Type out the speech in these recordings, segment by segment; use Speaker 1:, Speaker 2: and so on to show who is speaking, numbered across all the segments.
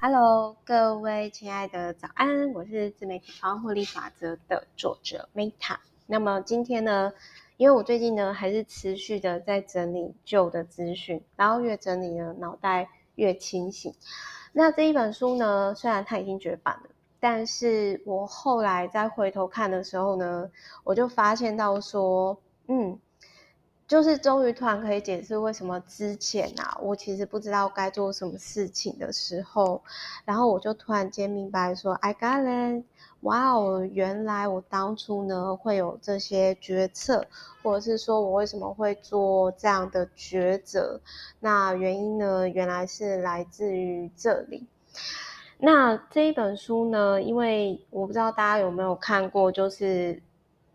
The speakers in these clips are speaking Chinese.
Speaker 1: Hello，各位亲爱的早安，我是自媒体超获利法则的作者 Meta。那么今天呢，因为我最近呢还是持续的在整理旧的资讯，然后越整理呢脑袋越清醒。那这一本书呢，虽然它已经绝版了，但是我后来再回头看的时候呢，我就发现到说，嗯。就是终于突然可以解释为什么之前啊，我其实不知道该做什么事情的时候，然后我就突然间明白说，I got it！哇哦，原来我当初呢会有这些决策，或者是说我为什么会做这样的抉择？那原因呢，原来是来自于这里。那这一本书呢，因为我不知道大家有没有看过，就是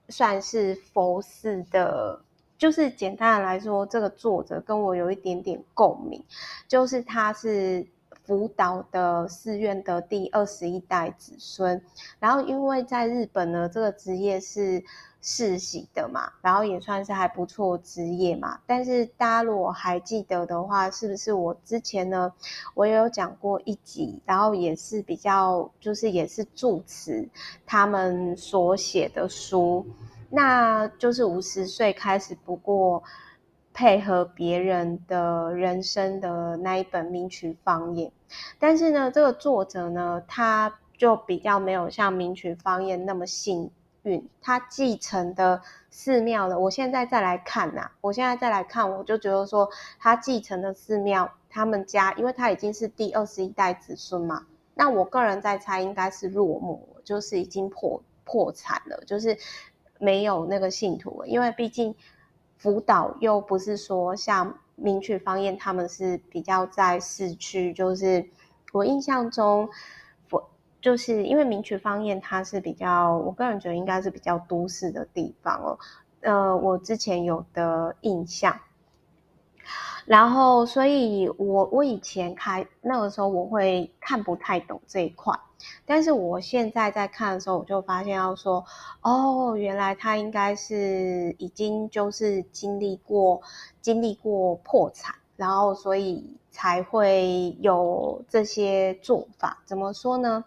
Speaker 1: 算是佛寺的。就是简单的来说，这个作者跟我有一点点共鸣，就是他是福岛的寺院的第二十一代子孙，然后因为在日本呢，这个职业是世袭的嘛，然后也算是还不错职业嘛。但是大家如果还记得的话，是不是我之前呢，我也有讲过一集，然后也是比较就是也是住持他们所写的书。那就是五十岁开始，不过配合别人的人生的那一本明取方言，但是呢，这个作者呢，他就比较没有像明取方言那么幸运，他继承的寺庙的，我现在再来看呐、我现在再来看，我就觉得说，他继承的寺庙，他们家，因为他已经是第二十一代子孙嘛，那我个人在猜，应该是落寞，就是已经破破产了，就是。没有那个信徒，因为毕竟福岛又不是说像名曲方彦他们是比较在市区，就是我印象中，我就是因为名曲方彦他是比较，我个人觉得应该是比较都市的地方哦。呃，我之前有的印象，然后所以我我以前开那个时候我会看不太懂这一块。但是我现在在看的时候，我就发现要说，哦，原来他应该是已经就是经历过经历过破产，然后所以才会有这些做法。怎么说呢？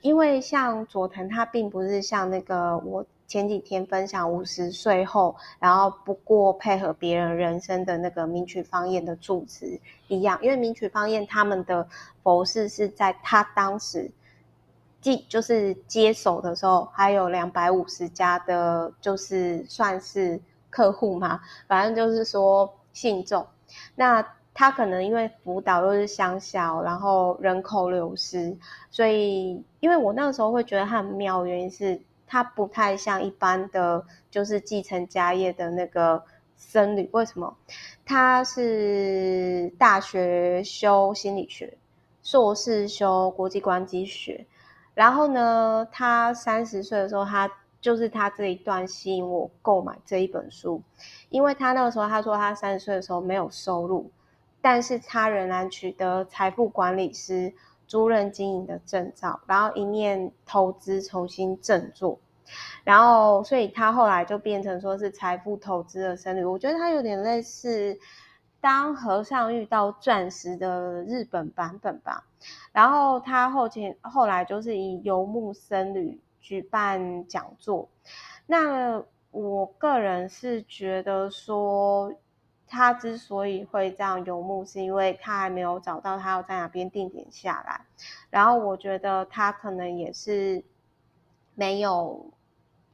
Speaker 1: 因为像佐藤，他并不是像那个我前几天分享五十岁后，然后不过配合别人人生的那个名曲方彦的住持一样，因为名曲方彦他们的佛事是在他当时。即就是接手的时候，还有两百五十家的，就是算是客户嘛。反正就是说信众。那他可能因为福岛又是乡下，然后人口流失，所以因为我那个时候会觉得他很妙，原因是他不太像一般的，就是继承家业的那个僧侣。为什么？他是大学修心理学，硕士修国际关系学。然后呢，他三十岁的时候，他就是他这一段吸引我购买这一本书，因为他那个时候他说他三十岁的时候没有收入，但是他仍然取得财富管理师租赁经营的证照，然后一面投资重新振作，然后所以他后来就变成说是财富投资的僧侣，我觉得他有点类似。当和尚遇到钻石的日本版本吧，然后他后前后来就是以游牧僧侣举办讲座。那我个人是觉得说，他之所以会这样游牧，是因为他还没有找到他要在哪边定点下来。然后我觉得他可能也是没有。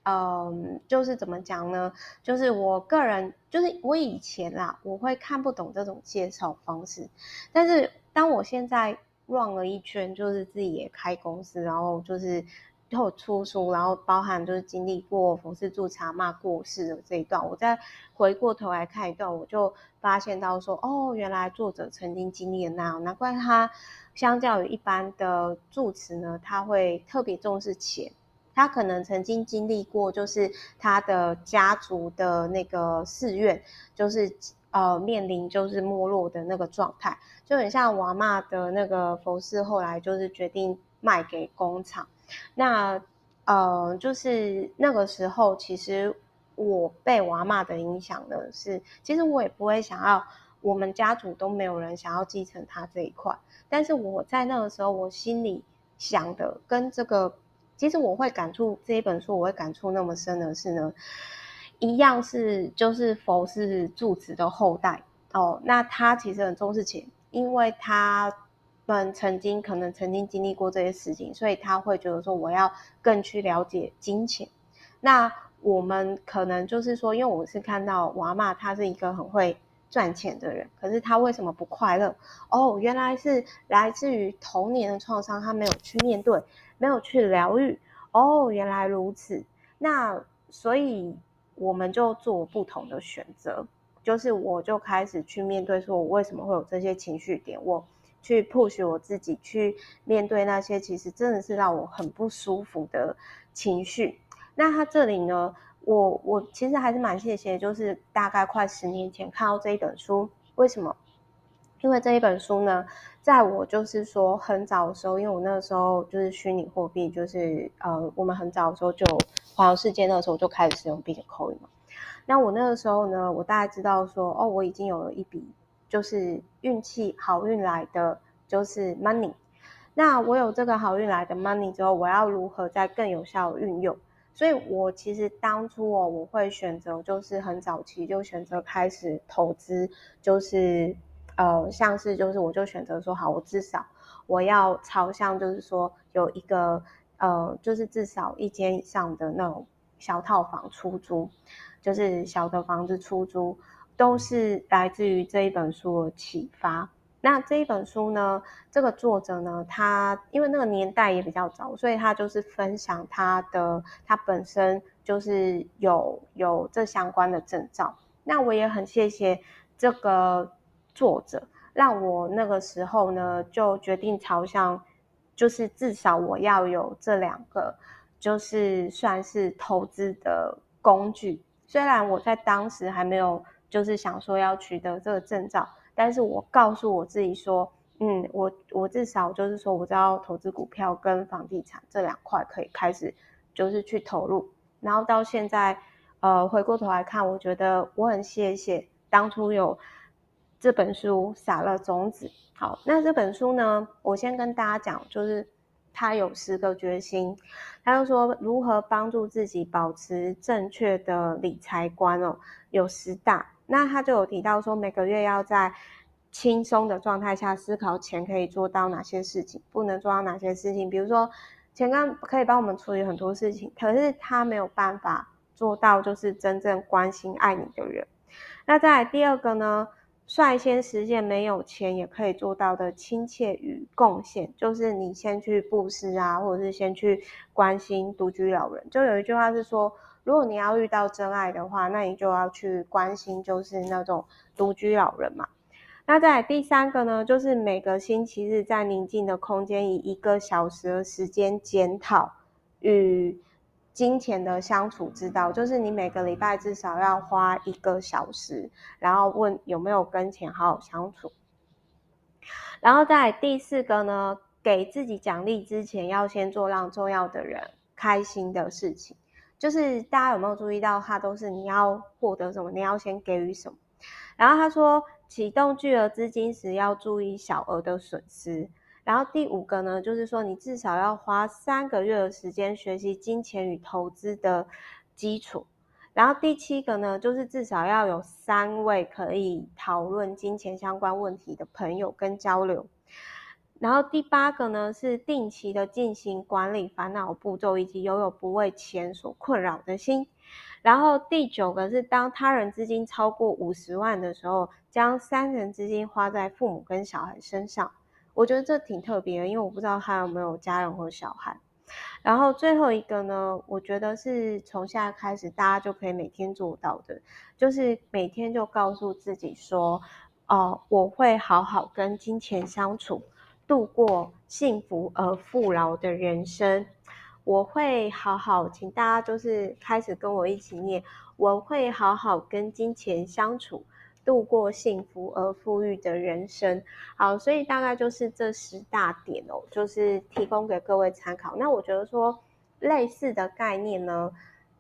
Speaker 1: 嗯，就是怎么讲呢？就是我个人，就是我以前啦，我会看不懂这种介绍方式。但是当我现在转了一圈，就是自己也开公司，然后就是又出书，然后包含就是经历过佛寺住持骂过世的这一段，我再回过头来看一段，我就发现到说，哦，原来作者曾经经历了那样，难怪他相较于一般的住持呢，他会特别重视钱。他可能曾经经历过，就是他的家族的那个寺院，就是呃面临就是没落的那个状态，就很像我阿嬷的那个佛寺，后来就是决定卖给工厂。那呃，就是那个时候，其实我被我阿嬷的影响呢，是其实我也不会想要，我们家族都没有人想要继承他这一块。但是我在那个时候，我心里想的跟这个，其实我会感触这一本书，我会感触那么深的是呢，一样是就是佛是住持的后代哦，那他其实很重视钱，因为他们曾经可能曾经经历过这些事情，所以他会觉得说我要更去了解金钱。那我们可能就是说，因为我是看到我阿嬷，他是一个很会赚钱的人，可是他为什么不快乐？哦，原来是来自于童年的创伤，他没有去面对，没有去疗愈。哦，原来如此。那所以我们就做不同的选择，就是我就开始去面对，说我为什么会有这些情绪点，我去 push 我自己去面对那些其实真的是让我很不舒服的情绪。那他这里呢，我我其实还是蛮谢谢，就是大概快十年前看到这一本书，为什么？因为这一本书呢，在我就是说很早的时候，因为我那个时候就是虚拟货币，就是呃，我们很早的时候就环游世界，那个时候就开始使用 Bitcoin 嘛。那我那个时候呢，我大概知道说，哦，我已经有了一笔就是运气好运来的就是 money。那我有这个好运来的 money 之后，我要如何再更有效的运用？所以，我其实当初哦，我会选择就是很早期就选择开始投资，就是呃，像是就是我就选择说好，我至少我要朝向就是说有一个呃，就是至少一间以上的那种小套房出租，就是小的房子出租，都是来自于这一本书的启发。那这一本书呢，这个作者呢，他因为那个年代也比较早，所以他就是分享他的，他本身就是有有这相关的证照。那我也很谢谢这个作者，让我那个时候呢就决定朝向，就是至少我要有这两个，就是算是投资的工具。虽然我在当时还没有，就是想说要取得这个证照。但是我告诉我自己说，嗯，我我至少就是说，我知道投资股票跟房地产这两块可以开始，就是去投入。然后到现在，呃，回过头来看，我觉得我很谢谢当初有这本书撒了种子。好，那这本书呢，我先跟大家讲，就是他有十个决心，他就说如何帮助自己保持正确的理财观哦，有十大。那他就有提到说，每个月要在轻松的状态下思考钱可以做到哪些事情，不能做到哪些事情。比如说，钱刚可以帮我们处理很多事情，可是他没有办法做到，就是真正关心爱你的人。那再来第二个呢，率先实现没有钱也可以做到的亲切与贡献，就是你先去布施啊，或者是先去关心独居老人。就有一句话是说，如果你要遇到真爱的话，那你就要去关心，就是那种独居老人嘛。那在第三个呢，就是每个星期日在宁静的空间，以一个小时的时间检讨与金钱的相处之道。就是你每个礼拜至少要花一个小时，然后问有没有跟钱好好相处。然后在第四个呢，给自己奖励之前，要先做让重要的人开心的事情。就是大家有没有注意到，它都是你要获得什么，你要先给予什么。然后他说，启动巨额资金时要注意小额的损失。然后第五个呢，就是说你至少要花三个月的时间学习金钱与投资的基础。然后第七个呢，就是至少要有三位可以讨论金钱相关问题的朋友跟交流。然后第八个呢，是定期的进行管理烦恼步骤，以及拥有不为钱所困扰的心。然后第九个是当他人资金超过五十万的时候，将三成资金花在父母跟小孩身上。我觉得这挺特别的，因为我不知道他有没有家人或小孩。然后最后一个呢，我觉得是从现在开始大家就可以每天做到的，就是每天就告诉自己说，哦、我会好好跟金钱相处。度过幸福而富饶的人生，我会好好，请大家就是开始跟我一起念，我会好好跟金钱相处，度过幸福而富裕的人生。好，所以大概就是这十大点哦，就是提供给各位参考。那我觉得说类似的概念呢，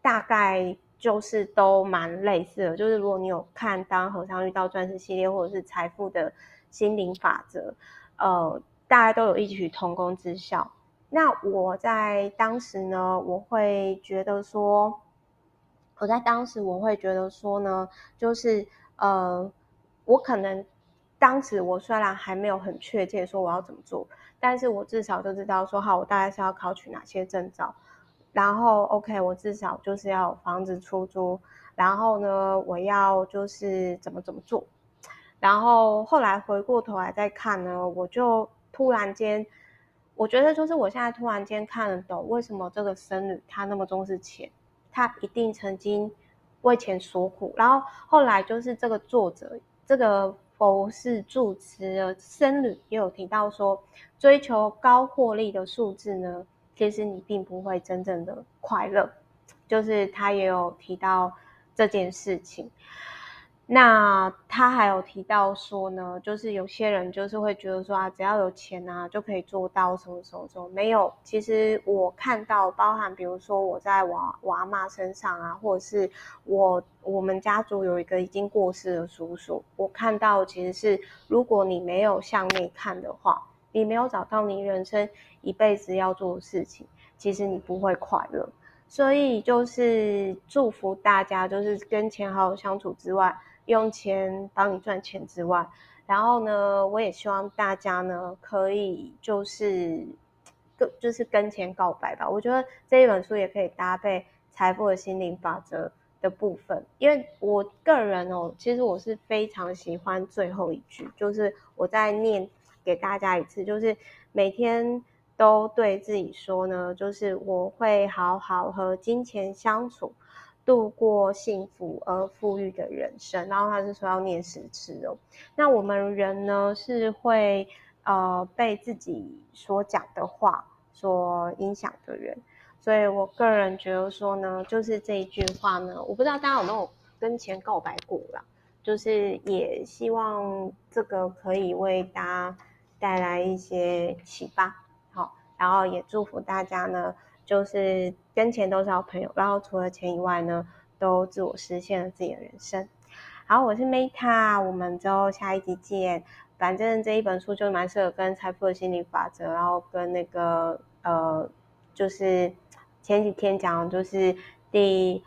Speaker 1: 大概就是都蛮类似的。就是如果你有看《当和尚遇到钻石》系列，或者是财富的心灵法则，呃。大家都有异曲同工之效。那我在当时呢，我会觉得说，我在当时我会觉得说呢，就是呃，我可能当时我虽然还没有很确切说我要怎么做，但是我至少就知道说，好，我大概是要考取哪些证照，然后 OK，我至少就是要房子出租，然后呢，我要就是怎么怎么做，然后后来回过头来再看呢，我就突然间。我觉得就是我现在突然间看得懂，为什么这个僧侣他那么重视钱，他一定曾经为钱所苦。然后后来就是这个作者，这个佛事住持的僧侣也有提到说，追求高获利的数字呢，其实你并不会真正的快乐。就是他也有提到这件事情。那他还有提到说呢，就是有些人就是会觉得说啊，只要有钱啊就可以做到什么什么什么。没有，其实我看到，包含比如说我在我我阿嬷身上啊，或者是我我们家族有一个已经过世的叔叔，我看到其实是，如果你没有向内看的话，你没有找到你人生一辈子要做的事情，其实你不会快乐。所以就是祝福大家，就是跟钱好好相处之外。用钱帮你赚钱之外，然后呢，我也希望大家呢可以就是跟就是跟钱告白吧。我觉得这一本书也可以搭配财富的心灵法则的部分，因为我个人哦，其实我是非常喜欢最后一句，就是我再念给大家一次，就是每天都对自己说呢，就是我会好好和金钱相处。度过幸福而富裕的人生，然后他是说要念十次哦。那我们人呢是会呃被自己所讲的话所影响的人，所以我个人觉得说呢，就是这一句话呢，我不知道大家有没有跟钱告白过啦，就是也希望这个可以为大家带来一些启发，好，然后也祝福大家呢。就是跟钱都是好朋友，然后除了钱以外呢，都自我实现了自己的人生。好，我是 Meta，我们就下一集见。反正这一本书就蛮适合跟财富的心理法则，然后跟那个呃，就是前几天讲就是第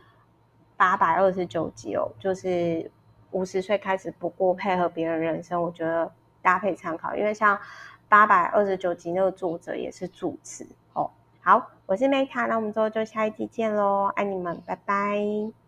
Speaker 1: 八百二十九集哦，就是五十岁开始不过配合别人人生，我觉得搭配参考，因为像八百二十九集那个作者也是主持。好，我是 Meta，那我们之后就下一期见喽，爱你们，拜拜。